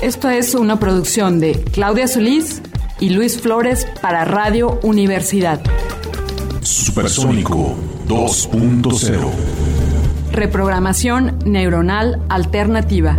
Esto es una producción de Claudia Solís y Luis Flores para Radio Universidad. Supersónico 2.0. Reprogramación neuronal alternativa.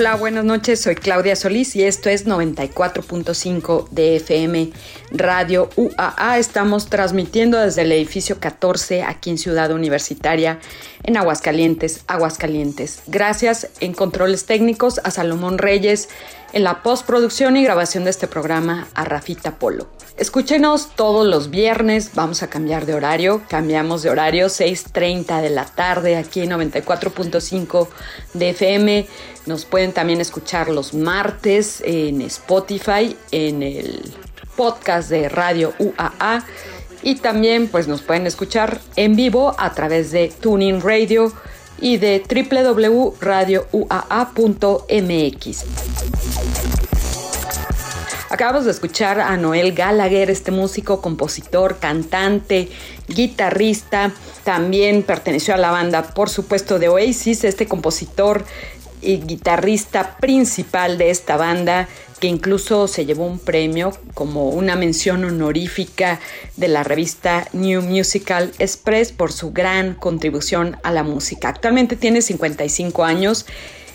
Hola, buenas noches. Soy Claudia Solís y esto es 94.5 de FM Radio UAA. Estamos transmitiendo desde el edificio 14 aquí en Ciudad Universitaria, en Aguascalientes, Aguascalientes. Gracias en controles técnicos a Salomón Reyes, en la postproducción y grabación de este programa a Rafita Polo. Escúchenos todos los viernes, vamos a cambiar de horario, cambiamos de horario 6.30 de la tarde aquí en 94.5 de FM. Nos pueden también escuchar los martes en Spotify, en el podcast de Radio UAA y también pues nos pueden escuchar en vivo a través de Tuning Radio y de www.radiouaa.mx. Acabamos de escuchar a Noel Gallagher, este músico, compositor, cantante, guitarrista. También perteneció a la banda, por supuesto, de Oasis, este compositor y guitarrista principal de esta banda que incluso se llevó un premio como una mención honorífica de la revista New Musical Express por su gran contribución a la música. Actualmente tiene 55 años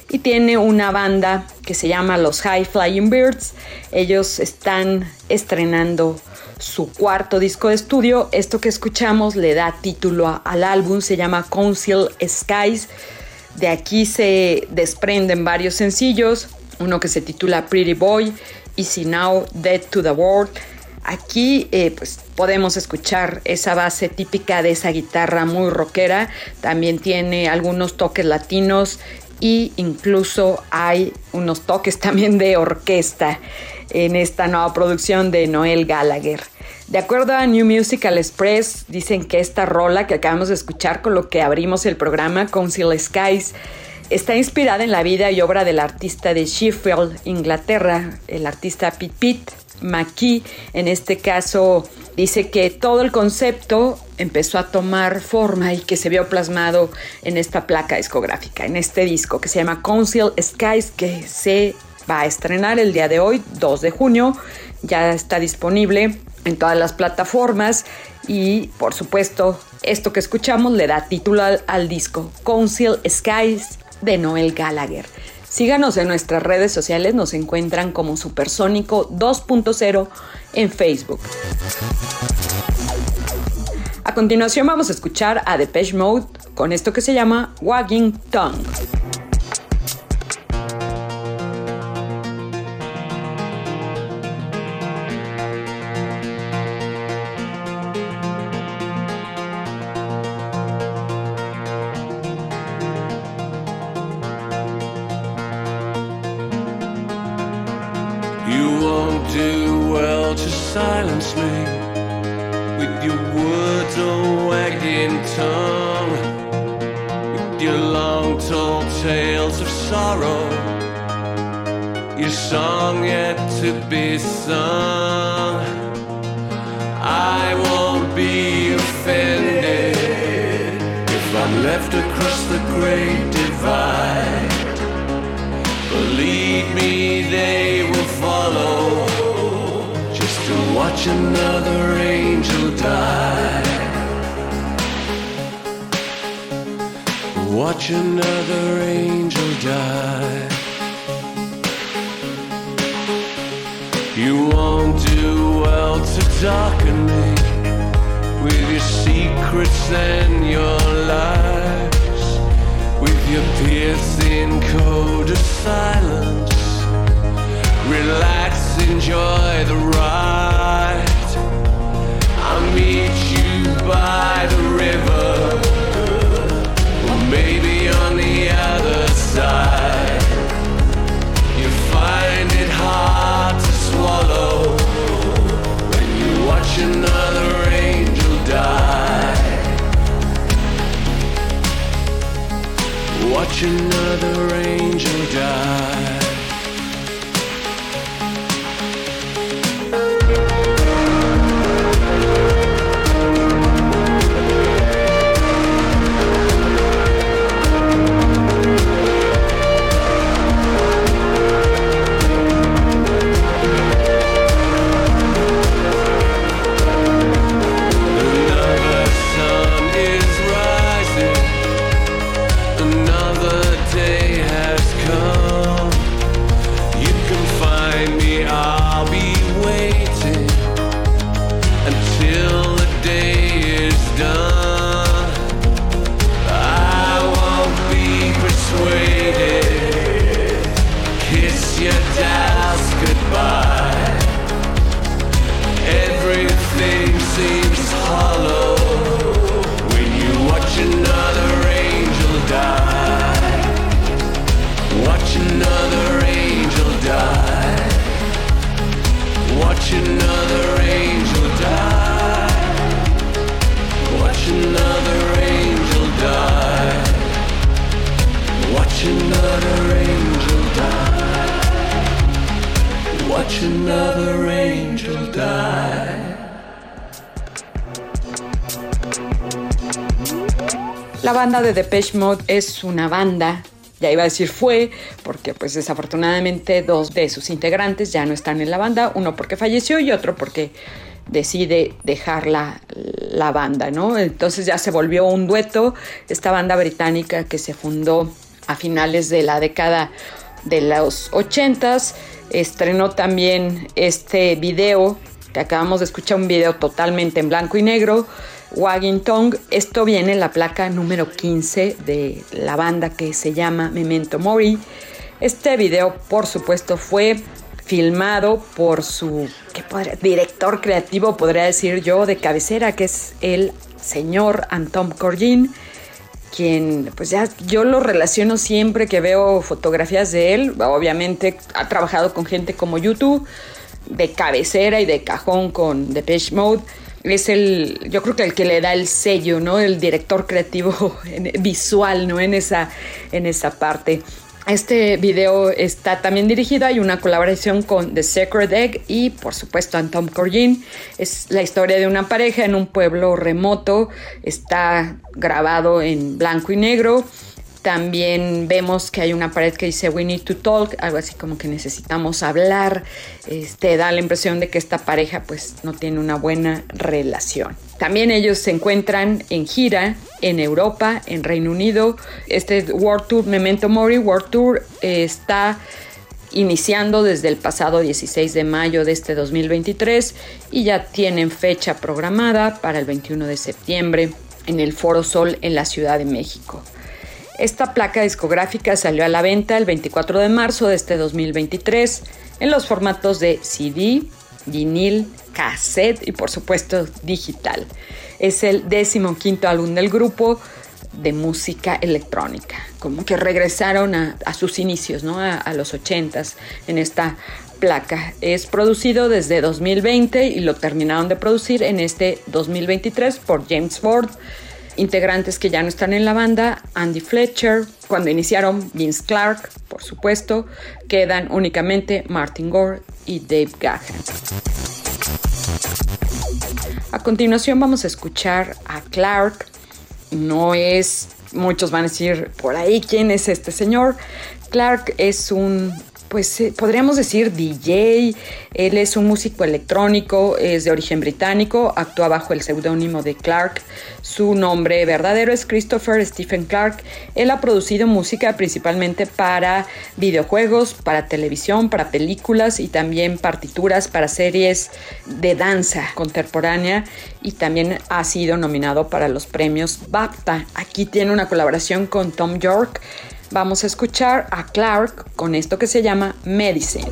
y tiene una banda que se llama los High Flying Birds. Ellos están estrenando su cuarto disco de estudio. Esto que escuchamos le da título al álbum, se llama Council Skies. De aquí se desprenden varios sencillos, uno que se titula Pretty Boy, Easy Now, Dead to the World. Aquí eh, pues, podemos escuchar esa base típica de esa guitarra muy rockera. También tiene algunos toques latinos y incluso hay unos toques también de orquesta en esta nueva producción de Noel Gallagher. De acuerdo a New Musical Express, dicen que esta rola que acabamos de escuchar con lo que abrimos el programa, Council Skies, está inspirada en la vida y obra del artista de Sheffield, Inglaterra, el artista Pete Pitt McKee. En este caso, dice que todo el concepto empezó a tomar forma y que se vio plasmado en esta placa discográfica, en este disco que se llama Council Skies, que se va a estrenar el día de hoy, 2 de junio. Ya está disponible en todas las plataformas y por supuesto esto que escuchamos le da título al, disco Council Skies de Noel Gallagher. Síganos en nuestras redes sociales, nos encuentran como Supersónico 2.0 en Facebook. A continuación vamos a escuchar a Depeche Mode con esto que se llama Wagging Tongue. De Depeche Mode es una banda ya iba a decir fue, porque pues desafortunadamente dos de sus integrantes ya no están en la banda, uno porque falleció y otro porque decide dejar la, la, banda, ¿no? Entonces ya se volvió un dueto, esta banda británica que se fundó a finales de la década de los 80s, estrenó también este video, que acabamos de escuchar un video totalmente en blanco y negro, Wagging Tongue. Esto viene en la placa número 15 de la banda que se llama Memento Mori. Este video, por supuesto, fue filmado por su director creativo, podría decir yo, de cabecera, que es el señor Anton Corgin, quien, pues ya yo lo relaciono siempre que veo fotografías de él. Obviamente ha trabajado con gente como YouTube, de cabecera y de cajón con Depeche Mode es el, yo creo que el que le da el sello, ¿no? El director creativo visual, ¿no? En esa, en esa parte. Este video está también dirigido, hay una colaboración con The Sacred Egg y por supuesto Anton Corgin. Es la historia de una pareja en un pueblo remoto, está grabado en blanco y negro también vemos que hay una pared que dice We need to talk, algo así como que necesitamos hablar. Este, da la impresión de que esta pareja pues no tiene una buena relación. También ellos se encuentran en gira en Europa, en Reino Unido. Este World Tour, Memento Mori World Tour, está iniciando desde el pasado 16 de mayo de este 2023 y ya tienen fecha programada para el 21 de septiembre en el Foro Sol en la Ciudad de México. Esta placa discográfica salió a la venta el 24 de marzo de este 2023 en los formatos de CD, vinil, cassette y por supuesto digital. Es el décimo quinto álbum del grupo de música electrónica, como que regresaron a, sus inicios, ¿no? a, a los ochentas en esta placa. Es producido desde 2020 y lo terminaron de producir en este 2023 por James Ford integrantes que ya no están en la banda, Andy Fletcher, cuando iniciaron Vince Clark, por supuesto, quedan únicamente Martin Gore y Dave Gahan. A continuación vamos a escuchar a Clark. No es, muchos van a decir por ahí quién es este señor. Clark es un pues eh, podríamos decir DJ, él es un músico electrónico, es de origen británico, actúa bajo el seudónimo de Clark, su nombre verdadero es Christopher Stephen Clark, él ha producido música principalmente para videojuegos, para televisión, para películas y también partituras para series de danza contemporánea y también ha sido nominado para los premios BAFTA. Aquí tiene una colaboración con Tom York, Vamos a escuchar a Clark con esto que se llama Medicine.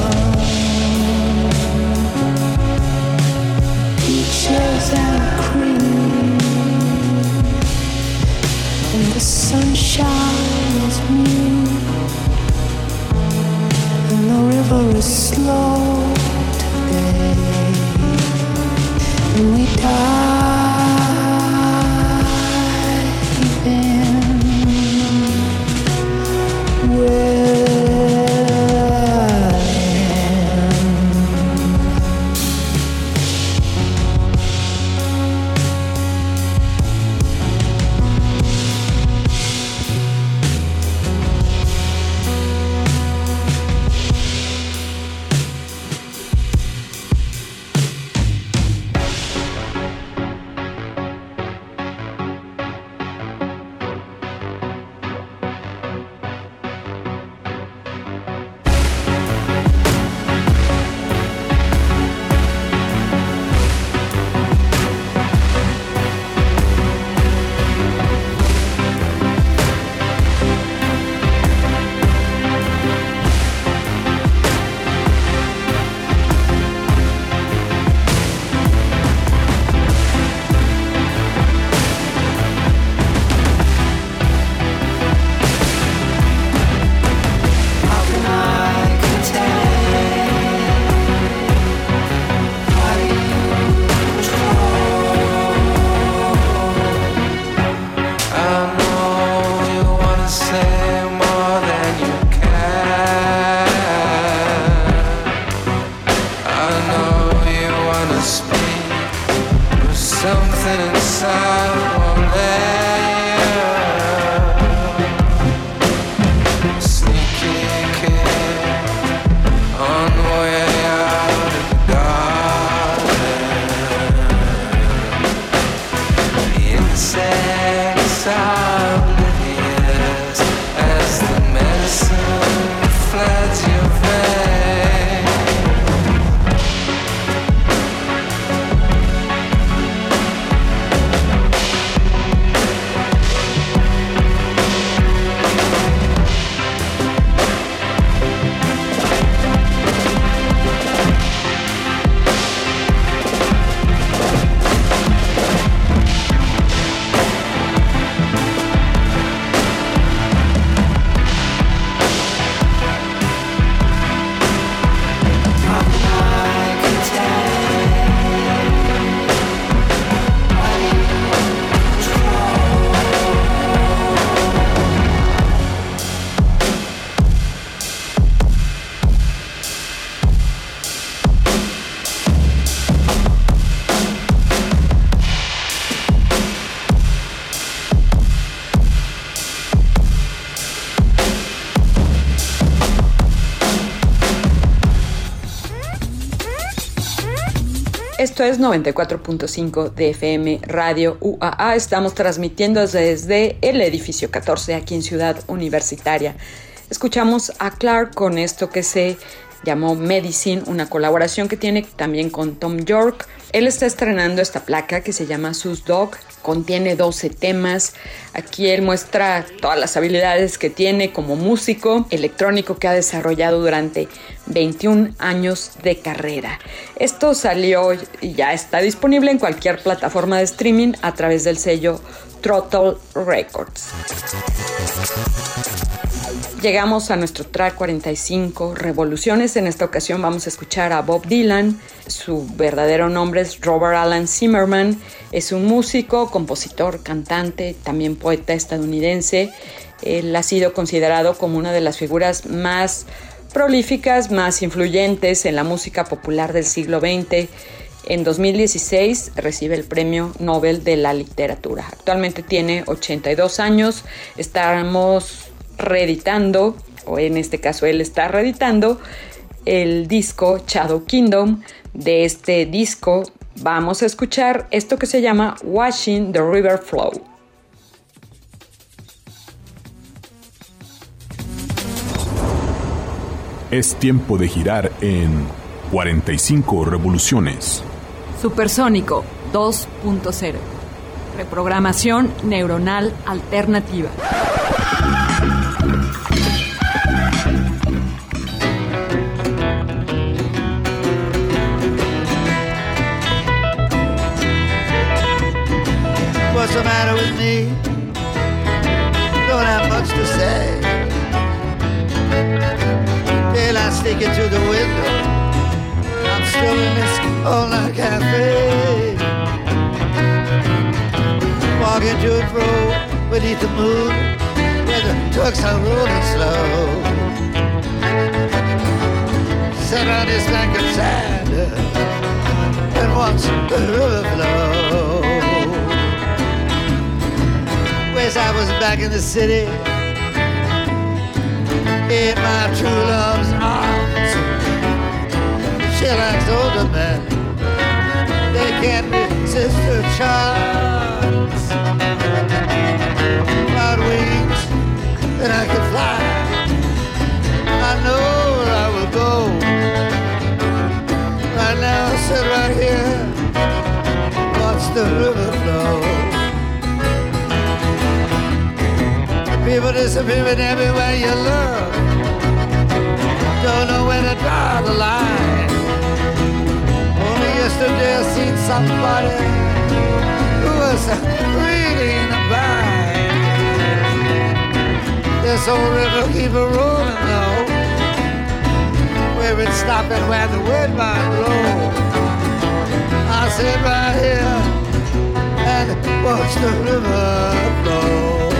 slow Es 94.5 de FM Radio UAA. Estamos transmitiendo desde el edificio 14 aquí en Ciudad Universitaria. Escuchamos a Clark con esto que se llamó Medicine, una colaboración que tiene también con Tom York. Él está estrenando esta placa que se llama Sus Dog, contiene 12 temas. Aquí él muestra todas las habilidades que tiene como músico electrónico que ha desarrollado durante 21 años de carrera. Esto salió y ya está disponible en cualquier plataforma de streaming a través del sello Throttle Records. Llegamos a nuestro track 45, Revoluciones. En esta ocasión vamos a escuchar a Bob Dylan. Su verdadero nombre es Robert Alan Zimmerman. Es un músico, compositor, cantante, también poeta estadounidense. Él ha sido considerado como una de las figuras más prolíficas, más influyentes en la música popular del siglo XX. En 2016 recibe el Premio Nobel de la Literatura. Actualmente tiene 82 años. Estamos reeditando, o en este caso él está reeditando, el disco Shadow Kingdom. De este disco vamos a escuchar esto que se llama Washing the River Flow. Es tiempo de girar en 45 revoluciones. Supersónico 2.0. Reprogramación neuronal alternativa. What's the matter with me? Don't have much to say. Daylight sneaking through the window. I'm still in this all-night cafe. Walking to and fro beneath the moon, where the trucks are rolling slow. Sat on this bank of sand and watch the river flow wish I was back in the city in my true love's arms. She likes older men, they can't resist her charms. Cloud wings, and I can fly. I know where I will go. Right now, sit right here, watch the river flow. People disappearing everywhere you look. Don't know where to draw the line. Only yesterday I seen somebody who was reading a vine. This old river keep a rolling though. Where it stop and where the wind might blow. I sit right here and watch the river flow.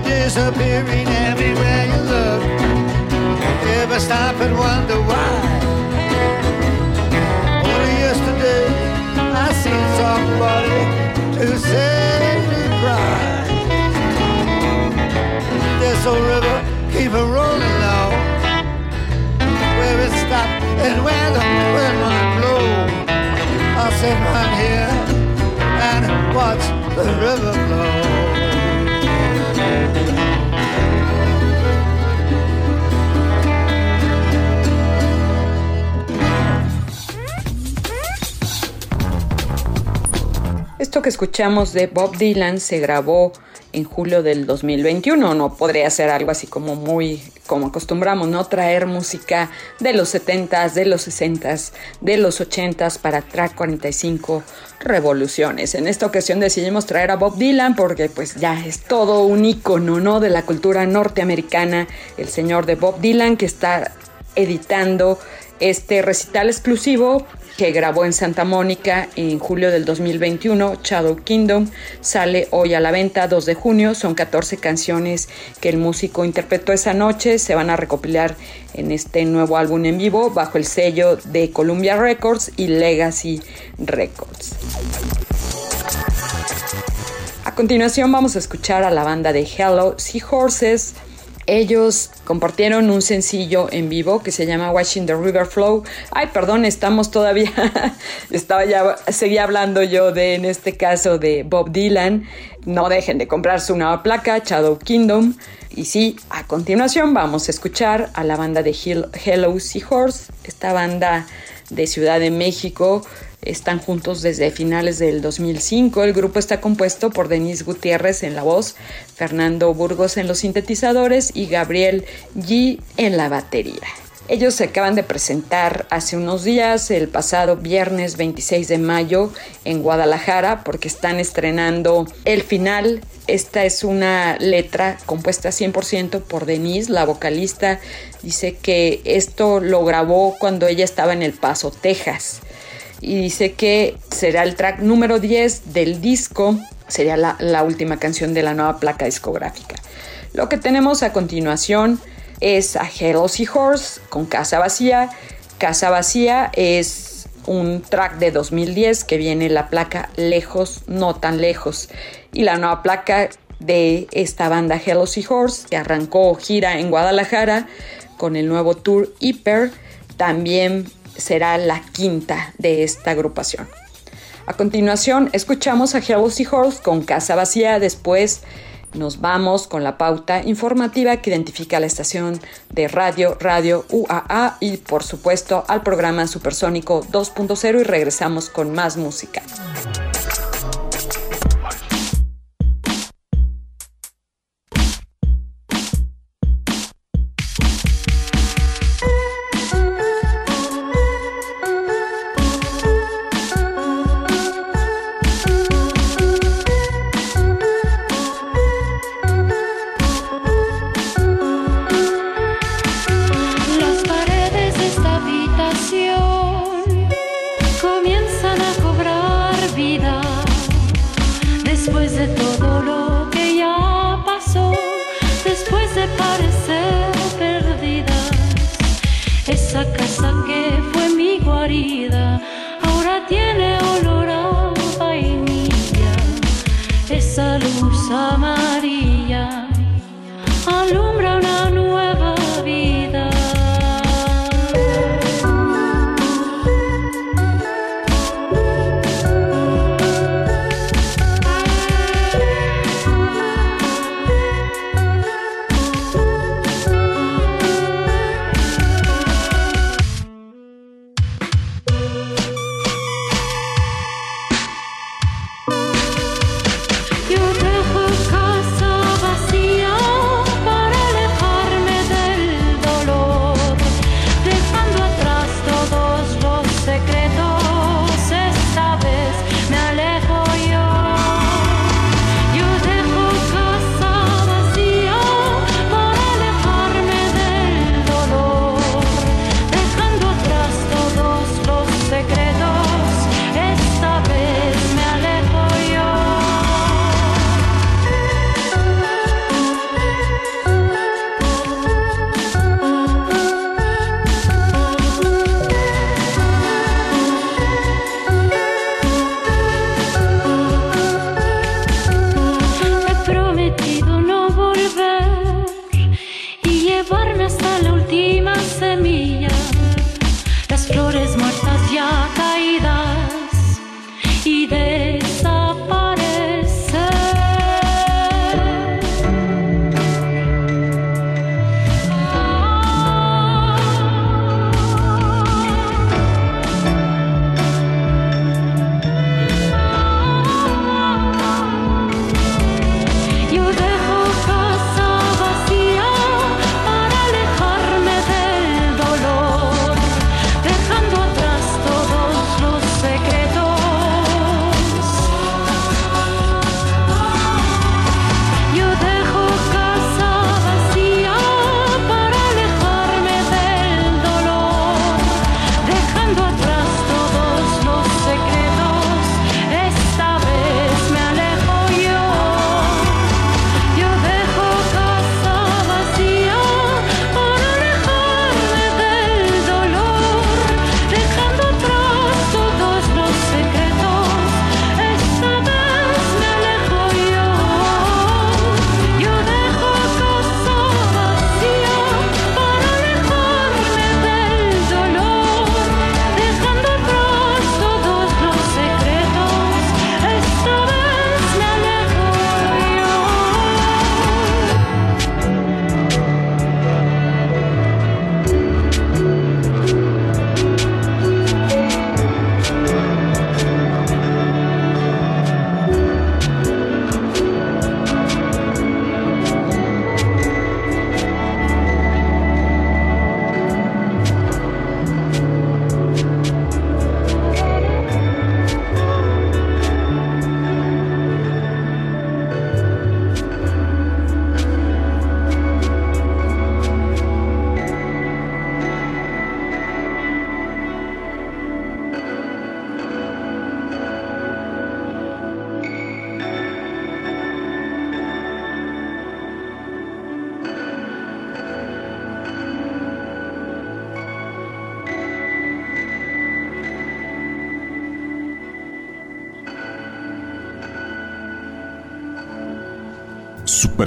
Disappearing everywhere you look. Ever stop and wonder why? Only yesterday I seen somebody who said to cry. This old river keep a rolling now. Where it stopped and where the wind might blow. I'll sit right here and watch the river flow. Que escuchamos de Bob Dylan se grabó en julio del 2021. No podría ser algo así como muy como acostumbramos, ¿no? Traer música de los 70s, de los 60s, de los 80s para track 45 revoluciones. En esta ocasión decidimos traer a Bob Dylan porque pues ya es todo un icono, ¿no? De la cultura norteamericana, el señor de Bob Dylan que está editando este recital exclusivo que grabó en Santa Mónica en julio del 2021, Shadow Kingdom, sale hoy a la venta 2 de junio. Son 14 canciones que el músico interpretó esa noche. Se van a recopilar en este nuevo álbum en vivo bajo el sello de Columbia Records y Legacy Records. A continuación vamos a escuchar a la banda de Hello Seahorses ellos compartieron un sencillo en vivo que se llama Watching the River Flow. Ay, perdón, estamos todavía, estaba ya, seguía hablando yo de, en este caso, de Bob Dylan. No dejen de comprarse una nueva placa, Shadow Kingdom. Y sí, a continuación vamos a escuchar a la banda de Hello Seahorse, esta banda de Ciudad de México están juntos desde finales del 2005. El grupo está compuesto por Denise Gutiérrez en la voz, Fernando Burgos en los sintetizadores y Gabriel G en la batería. Ellos se acaban de presentar hace unos días, el pasado viernes 26 de mayo, en Guadalajara, porque están estrenando el final. Esta es una letra compuesta 100% por Denise, la vocalista. Dice que esto lo grabó cuando ella estaba en El Paso, Texas y dice que será el track número 10 del disco, sería la, última canción de la nueva placa discográfica. Lo que tenemos a continuación es a Hello Horse con Casa Vacía. Casa Vacía es un track de 2010 que viene la placa Lejos, no tan lejos. Y la nueva placa de esta banda Hello Horse que arrancó gira en Guadalajara con el nuevo tour Hyper, también será la quinta de esta agrupación. A continuación, escuchamos a Hello Seahorse con Casa Vacía. Después nos vamos con la pauta informativa que identifica la estación de radio, Radio UAA y por supuesto al programa Supersónico 2.0 y regresamos con más música.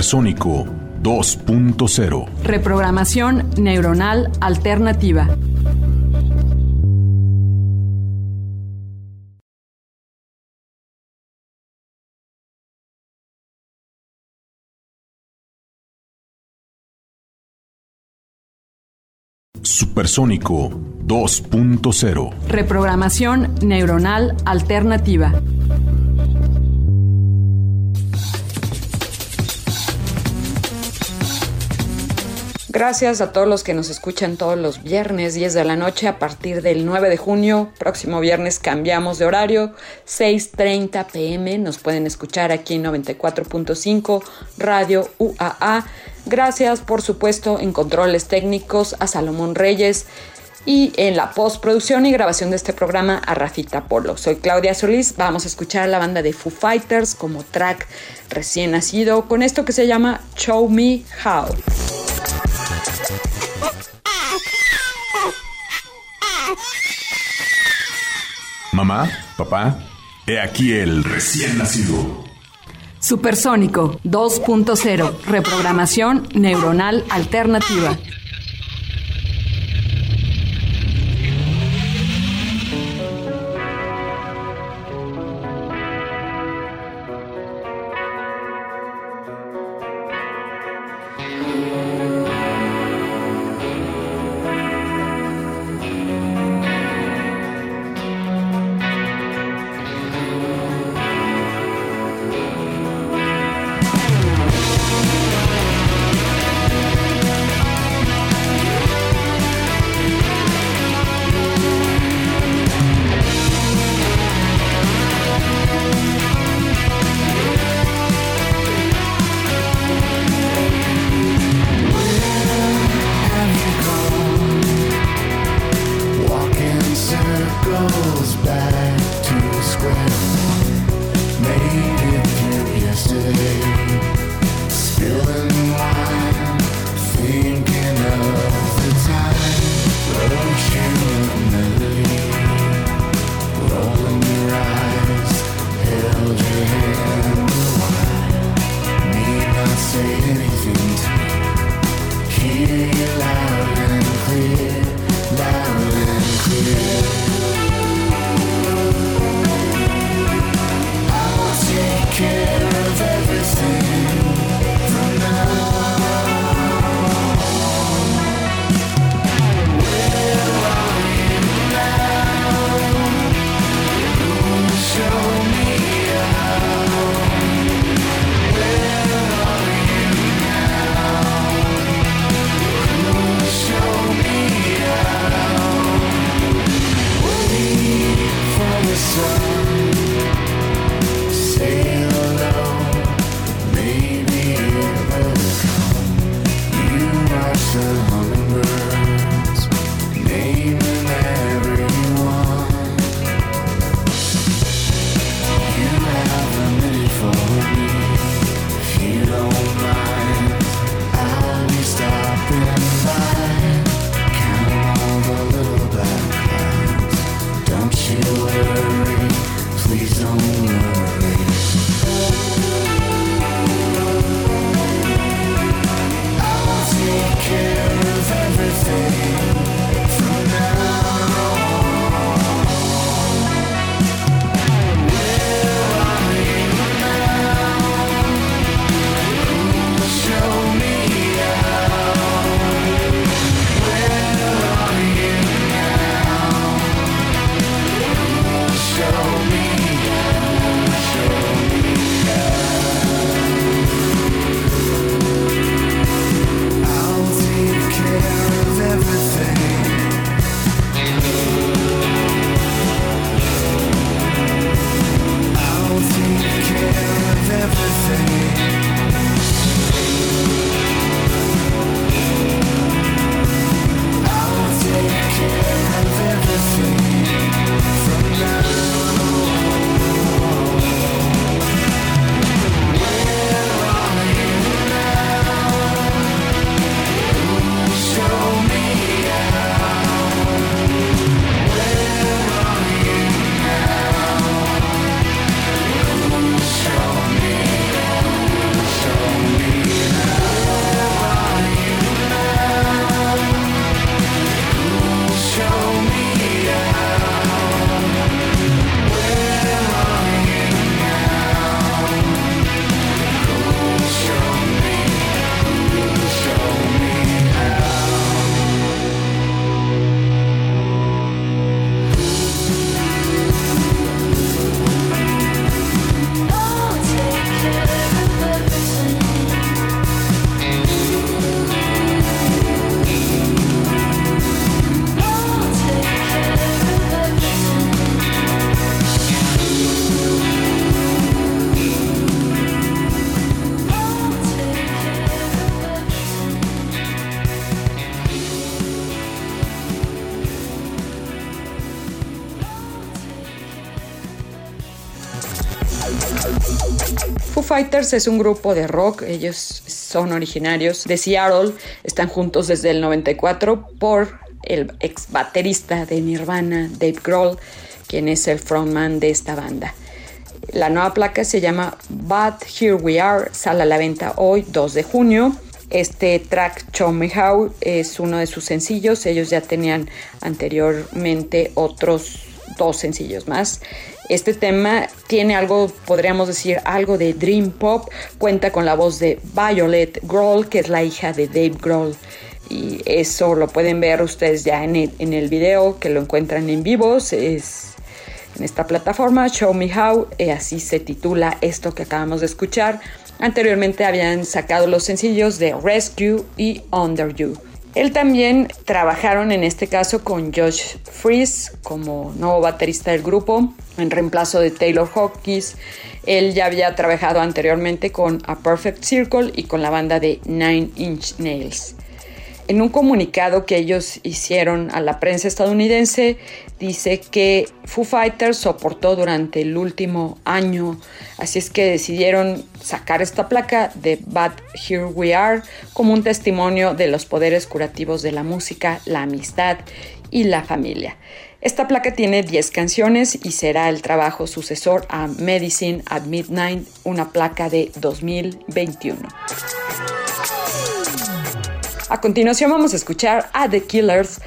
Supersónico 2.0. Reprogramación neuronal alternativa. Supersónico 2.0. Reprogramación neuronal alternativa. Gracias a todos los que nos escuchan todos los viernes 10 de la noche a partir del 9 de junio. Próximo viernes cambiamos de horario, 6.30 pm. Nos pueden escuchar aquí en 94.5 Radio UAA. Gracias, por supuesto, en controles técnicos a Salomón Reyes y en la postproducción y grabación de este programa a Rafita Polo. Soy Claudia Solís, vamos a escuchar a la banda de Foo Fighters como track recién nacido con esto que se llama Show Me How. Mamá, papá, he aquí el recién nacido. Supersónico 2.0, reprogramación neuronal alternativa. goes back to square. Made it through yesterday. Spilling wine, thinking of the time. Ocean of melody. Rolling your eyes, held your hand wide. Need not say anything to me. Here you lie. Fighters es un grupo de rock, ellos son originarios de Seattle, están juntos desde el 94 por el ex baterista de Nirvana, Dave Grohl, quien es el frontman de esta banda. La nueva placa se llama But Here We Are, sale a la venta hoy, 2 de junio. Este track Show Me How es uno de sus sencillos. Ellos ya tenían anteriormente otros dos sencillos más. Este tema tiene algo, podríamos decir, algo de Dream Pop. Cuenta con la voz de Violet Grohl, que es la hija de Dave Grohl. Y eso lo pueden ver ustedes ya en el, video, que lo encuentran en vivos. Es en esta plataforma, Show Me How, y así se titula esto que acabamos de escuchar. Anteriormente habían sacado los sencillos de Rescue y Under You. Él también trabajaron en este caso con Josh Freeze como nuevo baterista del grupo en reemplazo de Taylor Hawkins. Él ya había trabajado anteriormente con A Perfect Circle y con la banda de Nine Inch Nails. En un comunicado que ellos hicieron a la prensa estadounidense, dice que Foo Fighters soportó durante el último año, así es que decidieron sacar esta placa de But Here We Are como un testimonio de los poderes curativos de la música, la amistad y la familia. Esta placa tiene 10 canciones y será el trabajo sucesor a Medicine at Midnight, una placa de 2021. A continuación vamos a escuchar a The Killers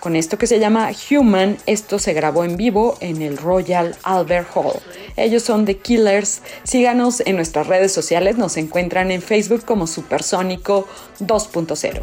con esto que se llama Human. Esto se grabó en vivo en el Royal Albert Hall. Ellos son The Killers. Síganos en nuestras redes sociales. Nos encuentran en Facebook como Supersónico 2.0.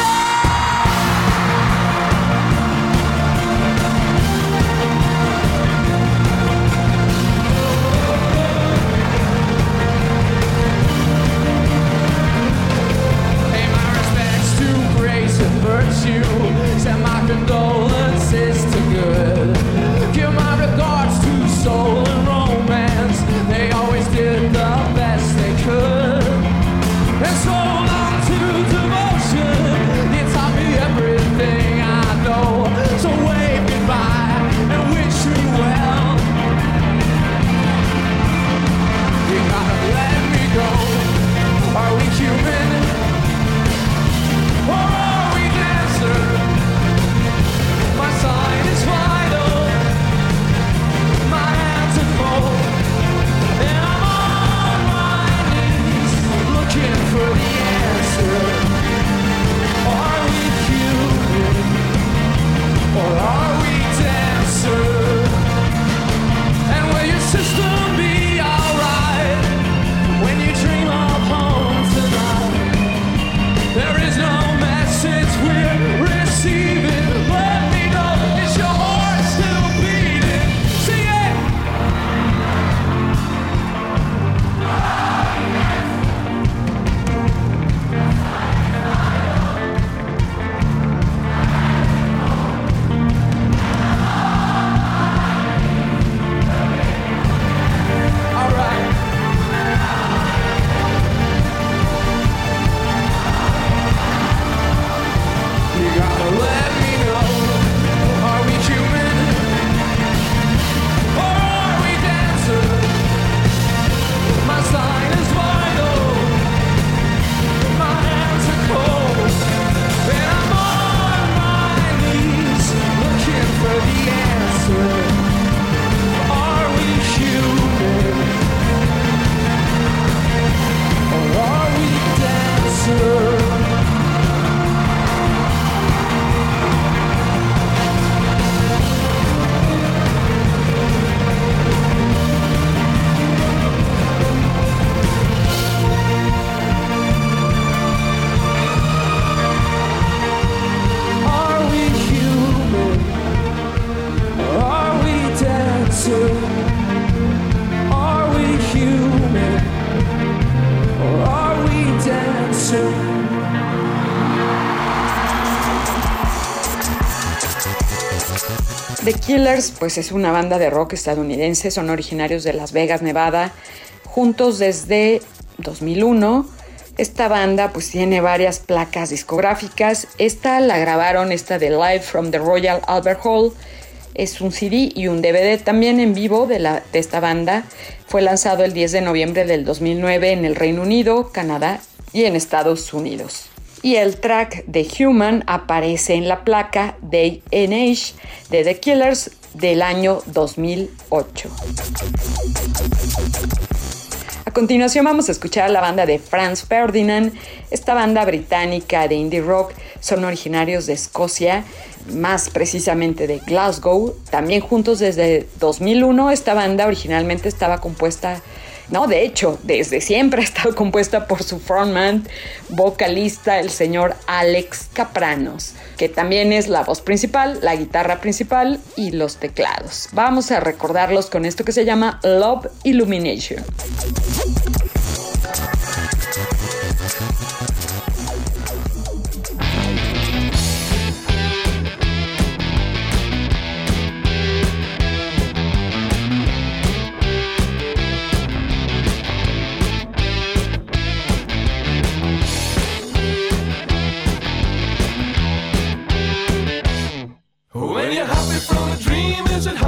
Send my condolences to good. Give my regards to soul monster? The Killers, pues es una banda de rock estadounidense, son originarios de Las Vegas, Nevada, juntos desde 2001. Esta banda pues tiene varias placas discográficas. Esta la grabaron, esta de Live from the Royal Albert Hall. Es un CD y un DVD también en vivo de, la, de esta banda. Fue lanzado el 10 de noviembre del 2009 en el Reino Unido, Canadá y en Estados Unidos y el track de Human aparece en la placa Day and Age de The Killers del año 2008. A continuación vamos a escuchar a la banda de Franz Ferdinand. Esta banda británica de indie rock son originarios de Escocia, más precisamente de Glasgow. También juntos desde 2001 esta banda originalmente estaba compuesta no, de hecho, desde siempre ha estado compuesta por su frontman, vocalista, el señor Alex Capranos, que también es la voz principal, la guitarra principal y los teclados. Vamos a recordarlos con esto que se llama Love Illumination.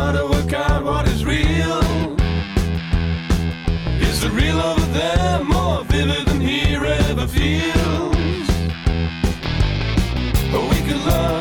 hard to work out what is real. Is the real over there more vivid than here ever feels? But we could love.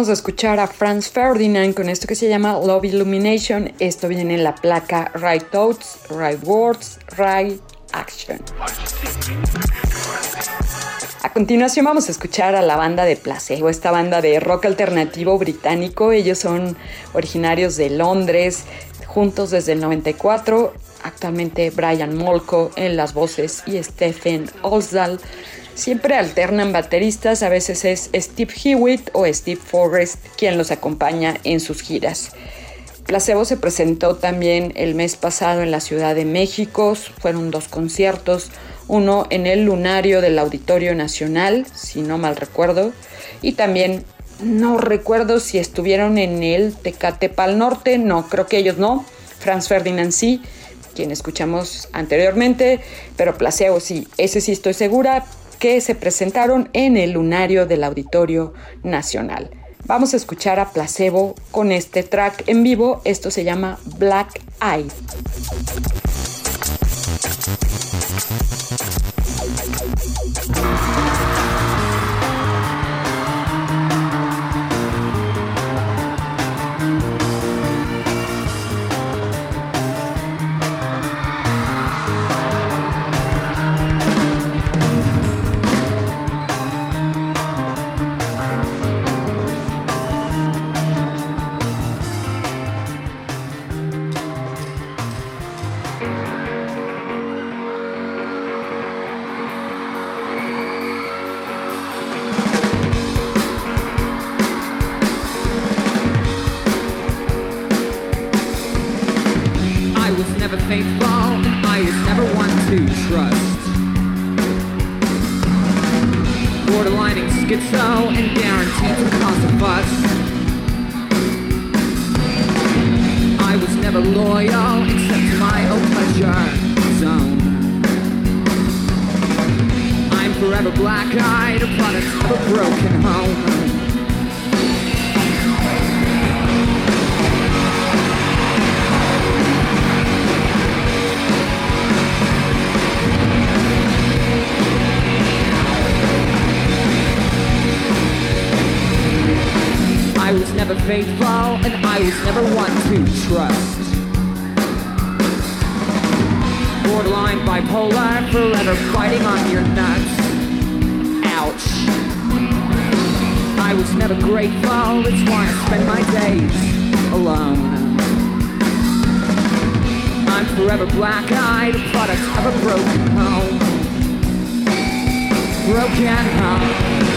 Acabamos de escuchar a Franz Ferdinand con esto que se llama Love Illumination. Esto viene en la placa Right Thoughts, Right Words, Right Action. A continuación vamos a escuchar a la banda de Placebo, esta banda de rock alternativo británico. Ellos son originarios de Londres, juntos desde el 94. Actualmente Brian Molko en las voces y Stephen Osdal Siempre alternan bateristas, a veces es Steve Hewitt o Steve Forrest quien los acompaña en sus giras. Placebo se presentó también el mes pasado en la Ciudad de México, fueron dos conciertos, uno en el lunario del Auditorio Nacional, si no mal recuerdo, y también no recuerdo si estuvieron en el Tecate Pal Norte, no, creo que ellos no, Franz Ferdinand sí, quien escuchamos anteriormente, pero Placebo sí, ese sí estoy segura, que se presentaron en el lunario del Auditorio Nacional. Vamos a escuchar a Placebo con este track en vivo, esto se llama Black Eye. never faithful, and I was never one to trust. Borderline bipolar, forever fighting on your nuts. Ouch. I was never grateful, it's why I spend my days alone. I'm forever black-eyed, product of a broken home. Broken home.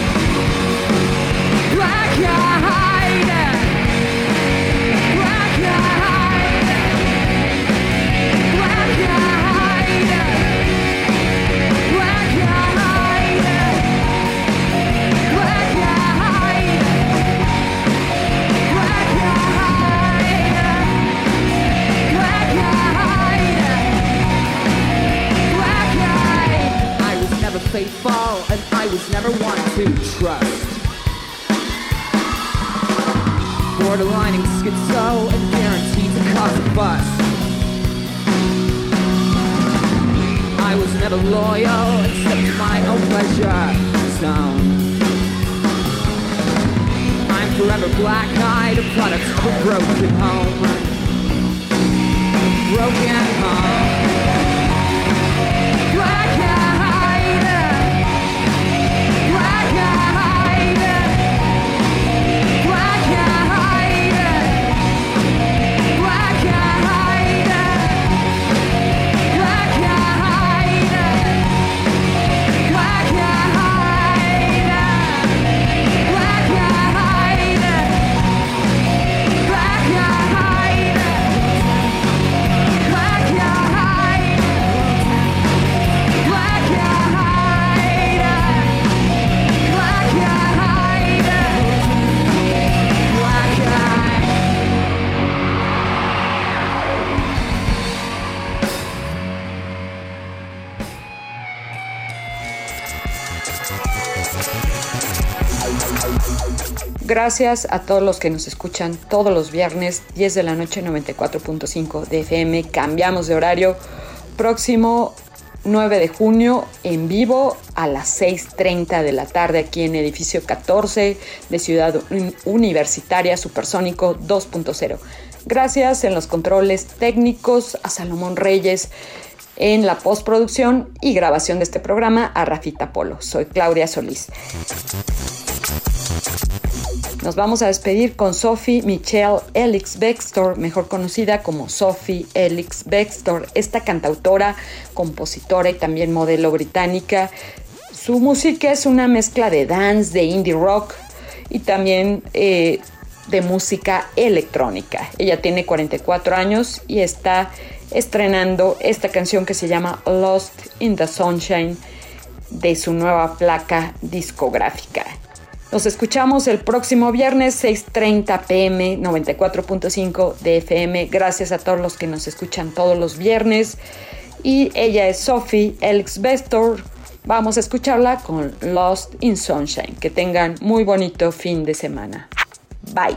I was never one to trust. Borderline and schizo and guaranteed to cause a fuss. I was never loyal except to my own pleasure zone. I'm forever black-eyed, a product of a broken home. Broken home. Gracias a todos los que nos escuchan todos los viernes, 10 de la noche, 94.5 de FM. Cambiamos de horario. Próximo 9 de junio en vivo a las 6.30 de la tarde aquí en edificio 14 de Ciudad Universitaria Supersónico 2.0. Gracias en los controles técnicos a Salomón Reyes en la postproducción y grabación de este programa a Rafita Polo. Soy Claudia Solís. Nos vamos a despedir con Sophie Michelle Elix Bextor, mejor conocida como Sophie Elix Bextor, esta cantautora, compositora y también modelo británica. Su música es una mezcla de dance, de indie rock y también eh, de música electrónica. Ella tiene 44 años y está estrenando esta canción que se llama Lost in the Sunshine de su nueva placa discográfica. Nos escuchamos el próximo viernes 6.30 pm 94.5 de FM. Gracias a todos los que nos escuchan todos los viernes. Y ella es Sophie Elix Bestor. Vamos a escucharla con Lost in Sunshine. Que tengan muy bonito fin de semana. Bye.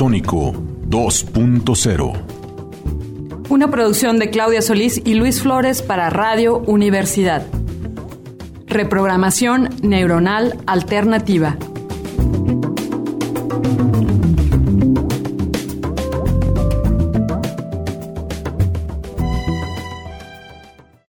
Supersónico 2.0. Una producción de Claudia Solís y Luis Flores para Radio Universidad. Reprogramación neuronal alternativa.